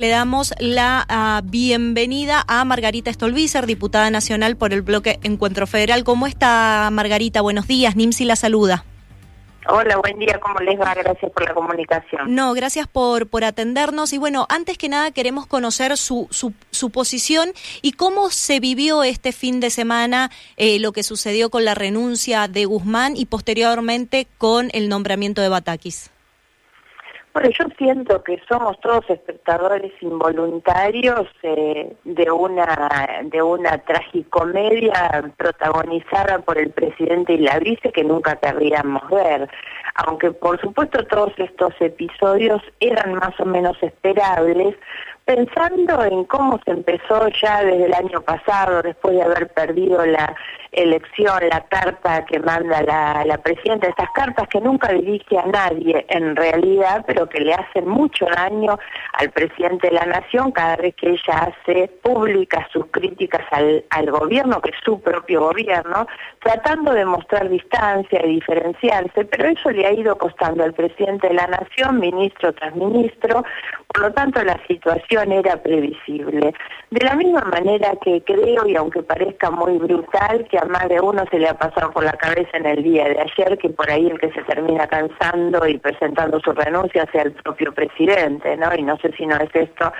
Le damos la ah, bienvenida a Margarita Stolbizer, diputada nacional por el bloque Encuentro Federal. ¿Cómo está Margarita? Buenos días, Nimsi la saluda. Hola, buen día, ¿cómo les va? Gracias por la comunicación. No, gracias por, por atendernos. Y bueno, antes que nada queremos conocer su, su, su posición y cómo se vivió este fin de semana eh, lo que sucedió con la renuncia de Guzmán y posteriormente con el nombramiento de Batakis. Bueno, yo siento que somos todos espectadores involuntarios eh, de una de una tragicomedia protagonizada por el presidente y la vice que nunca querríamos ver. Aunque por supuesto todos estos episodios eran más o menos esperables, pensando en cómo se empezó ya desde el año pasado, después de haber perdido la elección, la carta que manda la, presidenta, estas cartas que nunca dirige a nadie en realidad, pero que le hacen mucho daño al presidente de la nación cada vez que ella hace públicas sus críticas al, al gobierno, que es su propio gobierno, tratando de mostrar distancia y diferenciarse, pero eso le ha ido costando al presidente de la nación, ministro tras ministro, por lo tanto la situación era previsible. De la misma manera que creo, y aunque parezca muy brutal, que a más de uno se le ha pasado por la cabeza en el día de ayer, que por ahí el que se termina cansando y presentando su renuncia sea el propio presidente, ¿no? Y no sé si no es esto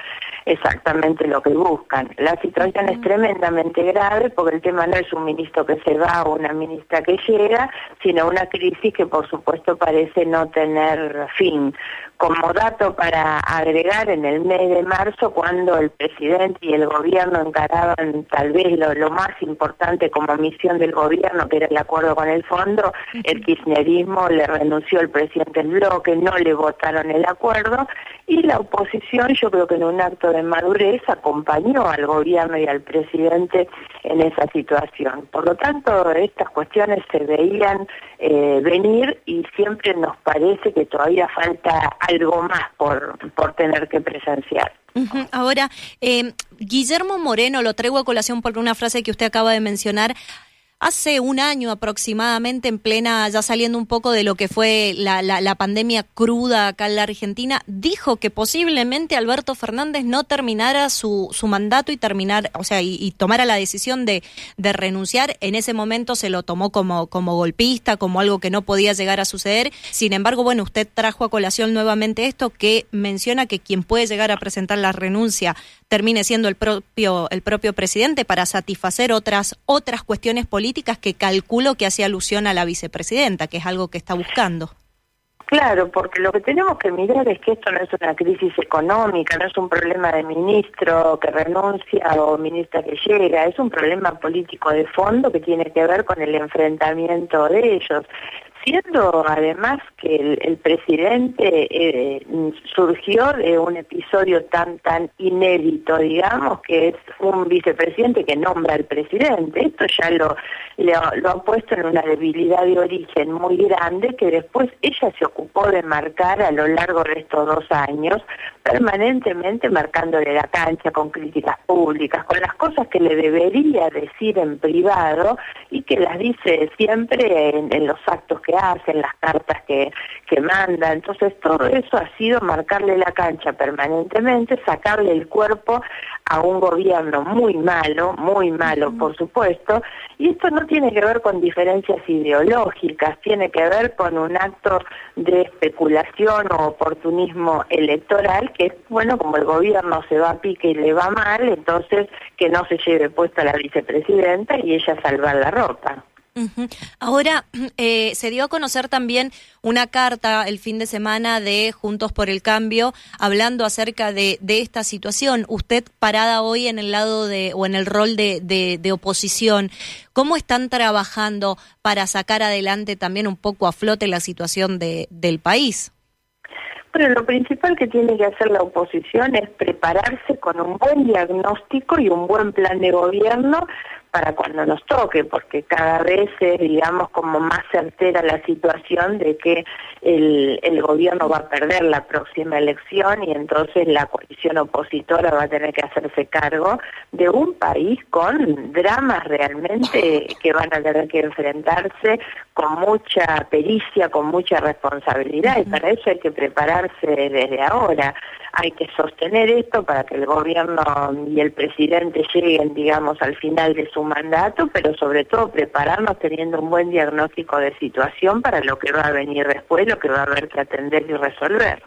exactamente lo que buscan. La situación es tremendamente grave porque el tema no es un ministro que se va o una ministra que llega, sino una crisis que por supuesto parece no tener fin. Como dato para agregar, en el mes de marzo, cuando el presidente y el gobierno encaraban tal vez lo, más importante como misión del gobierno, que era el acuerdo con el fondo, el kirchnerismo le renunció al presidente del bloque, no le votaron el acuerdo, y la oposición, yo creo que en un acto de madurez, acompañó al gobierno y al presidente en esa situación. Por lo tanto, estas cuestiones se veían eh, venir y siempre nos parece que todavía falta algo más por, por tener que presenciar. Ahora, eh, Guillermo Moreno, lo traigo a colación por una frase que usted acaba de mencionar, Hace un año aproximadamente, en plena, ya saliendo un poco de lo que fue la, la, pandemia cruda acá en la Argentina, dijo que posiblemente Alberto Fernández no terminara su, su mandato y terminar, o sea, y, tomara la decisión de, de, renunciar. En ese momento se lo tomó como, como golpista, como algo que no podía llegar a suceder. Sin embargo, bueno, usted trajo a colación nuevamente esto que menciona que quien puede llegar a presentar la renuncia termine siendo el propio, el propio presidente para satisfacer otras, otras cuestiones políticas que calculo que hace alusión a la vicepresidenta, que es algo que está buscando. Claro, porque lo que tenemos que mirar es que esto no es una crisis económica, no es un problema de ministro que renuncia o ministra que llega, es un problema político de fondo que tiene que ver con el enfrentamiento de ellos siendo además que el, presidente eh, surgió de un episodio tan tan inédito, digamos, que es un vicepresidente que nombra al presidente. Esto ya lo, lo, ha puesto en una debilidad de origen muy grande que después ella se ocupó de marcar a lo largo de estos dos años, permanentemente marcándole la cancha con críticas públicas, con las cosas que le debería decir en privado y que las dice siempre en, en los actos que hacen, las cartas que, que manda. Entonces todo eso ha sido marcarle la cancha permanentemente, sacarle el cuerpo a un gobierno muy malo, muy malo por supuesto, y esto no tiene que ver con diferencias ideológicas, tiene que ver con un acto de especulación o oportunismo electoral que es, bueno, como el gobierno se va a pique y le va mal, entonces que no se lleve puesta la vicepresidenta y ella salvar la ropa. Ahora, eh, se dio a conocer también una carta el fin de semana de Juntos por el Cambio hablando acerca de, esta situación. Usted parada hoy en el lado de o en el rol de, de, oposición, ¿cómo están trabajando para sacar adelante también un poco a flote la situación de, del país? Bueno, lo principal que tiene que hacer la oposición es prepararse con un buen diagnóstico y un buen plan de gobierno para cuando nos toque, porque cada vez es, digamos, como más certera la situación de que el, el gobierno va a perder la próxima elección y entonces la coalición opositora va a tener que hacerse cargo de un país con dramas realmente que van a tener que enfrentarse con mucha pericia, con mucha responsabilidad, y para eso hay que prepararse desde ahora. Hay que sostener esto para que el gobierno y el presidente lleguen, digamos, al final de su mandato, pero sobre todo prepararnos teniendo un buen diagnóstico de situación para lo que va a venir después, lo que va a haber que atender y resolver.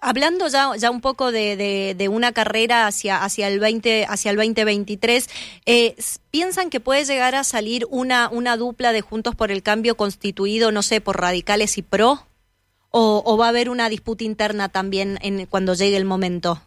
Hablando ya, ya un poco de, de, una carrera hacia, hacia, el 20, hacia el 2023, eh, ¿piensan que puede llegar a salir una, una dupla de Juntos por el Cambio constituido, no sé, por radicales y pro? ¿O, o va a haber una disputa interna también en, cuando llegue el momento?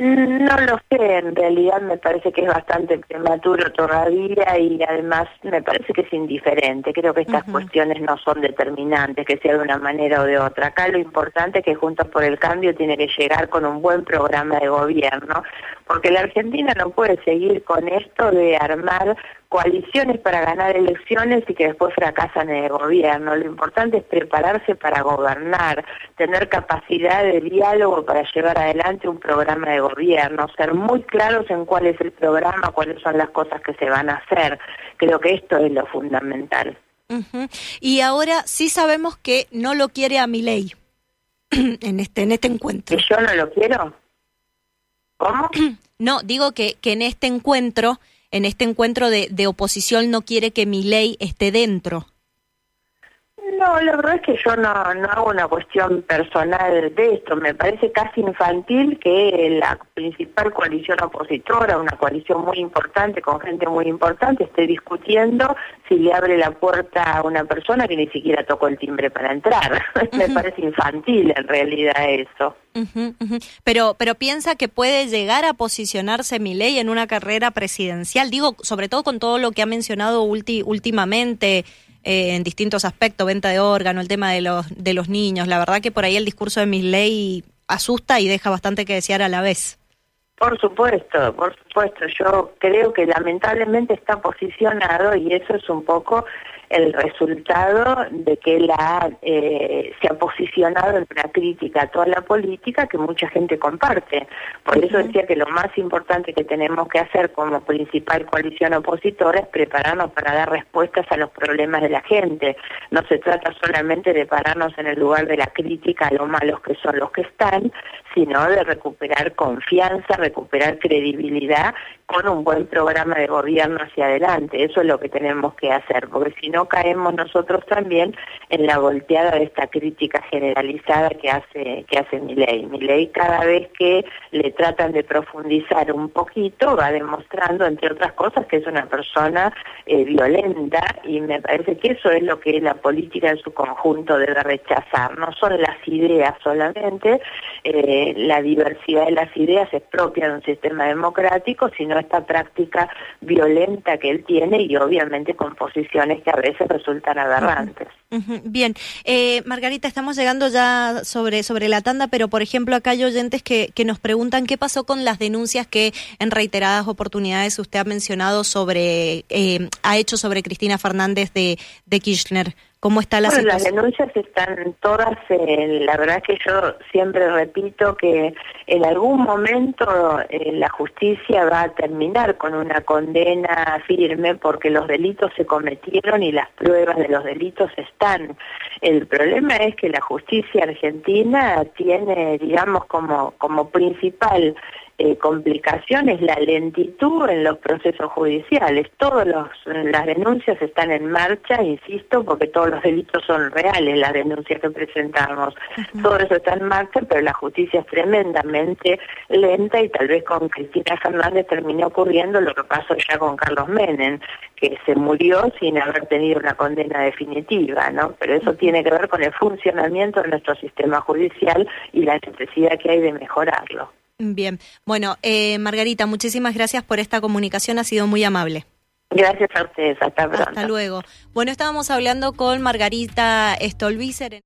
No lo sé, en realidad me parece que es bastante prematuro todavía y además me parece que es indiferente. Creo que estas cuestiones no son determinantes, que sea de una manera o de otra. Acá lo importante es que Juntos por el Cambio tiene que llegar con un buen programa de gobierno, porque la Argentina no puede seguir con esto de armar coaliciones para ganar elecciones y que después fracasan en el gobierno. Lo importante es prepararse para gobernar, tener capacidad de diálogo para llevar adelante un programa de gobierno, ser muy claros en cuál es el programa, cuáles son las cosas que se van a hacer. Creo que esto es lo fundamental. Y ahora sí sabemos que no lo quiere a mi ley en este en este encuentro. ¿Que yo no lo quiero? ¿Cómo? no, digo que, que en este encuentro en este encuentro de, de oposición no quiere que mi ley esté dentro. No, la verdad es que yo no, no hago una cuestión personal de esto. Me parece casi infantil que la principal coalición opositora, una coalición muy importante, con gente muy importante, esté discutiendo si le abre la puerta a una persona que ni siquiera tocó el timbre para entrar. Me parece infantil en realidad eso. Pero, pero piensa que puede llegar a posicionarse mi ley en una carrera presidencial. Digo, sobre todo con todo lo que ha mencionado últimamente eh, en distintos aspectos, venta de órgano, el tema de los, de los niños. La verdad que por ahí el discurso de ley asusta y deja bastante que desear a la vez. Por supuesto, por supuesto. Yo creo que lamentablemente está posicionado y eso es un poco el resultado de que la, eh, se ha posicionado en una crítica a toda la política que mucha gente comparte. Por eso decía que lo más importante que tenemos que hacer como principal coalición opositora es prepararnos para dar respuestas a los problemas de la gente. No se trata solamente de pararnos en el lugar de la crítica a lo malos que son los que están, sino de recuperar confianza, recuperar credibilidad con un buen programa de gobierno hacia adelante. Eso es lo que tenemos que hacer, porque si no caemos nosotros también en la volteada de esta crítica generalizada que hace que hace mi ley. Mi ley cada vez que le tratan de profundizar un poquito va demostrando, entre otras cosas, que es una persona eh, violenta y me parece que eso es lo que la política en su conjunto debe rechazar. No son las ideas solamente, eh, la diversidad de las ideas es propia de un sistema democrático, sino esta práctica violenta que él tiene y obviamente con posiciones que a veces resultan aberrantes. Bien, eh, Margarita, estamos llegando ya sobre, sobre la tanda, pero por ejemplo acá hay oyentes que, que nos preguntan qué pasó con las denuncias que en reiteradas oportunidades usted ha mencionado sobre, eh, ha hecho sobre Cristina Fernández de, de Kirchner. ¿Cómo está la bueno, Las denuncias están todas, en, la verdad que yo siempre repito que en algún momento eh, la justicia va a terminar con una condena firme porque los delitos se cometieron y las pruebas de los delitos están. El problema es que la justicia argentina tiene, digamos, como, como principal eh, complicación es la lentitud en los procesos judiciales. Todas las denuncias están en marcha, insisto, porque todos los delitos son reales, las denuncias que presentamos. Todo eso está en marcha, pero la justicia es tremendamente lenta y tal vez con Cristina Fernández terminó ocurriendo lo que pasó ya con Carlos Menem, que se murió sin haber tenido una condena definitiva, ¿no? Pero eso tiene que ver con el funcionamiento de nuestro sistema judicial y la necesidad que hay de mejorarlo. Bien, bueno, eh, Margarita, muchísimas gracias por esta comunicación, ha sido muy amable. Gracias a ustedes, hasta pronto. Hasta luego. Bueno, estábamos hablando con Margarita Stolbizer.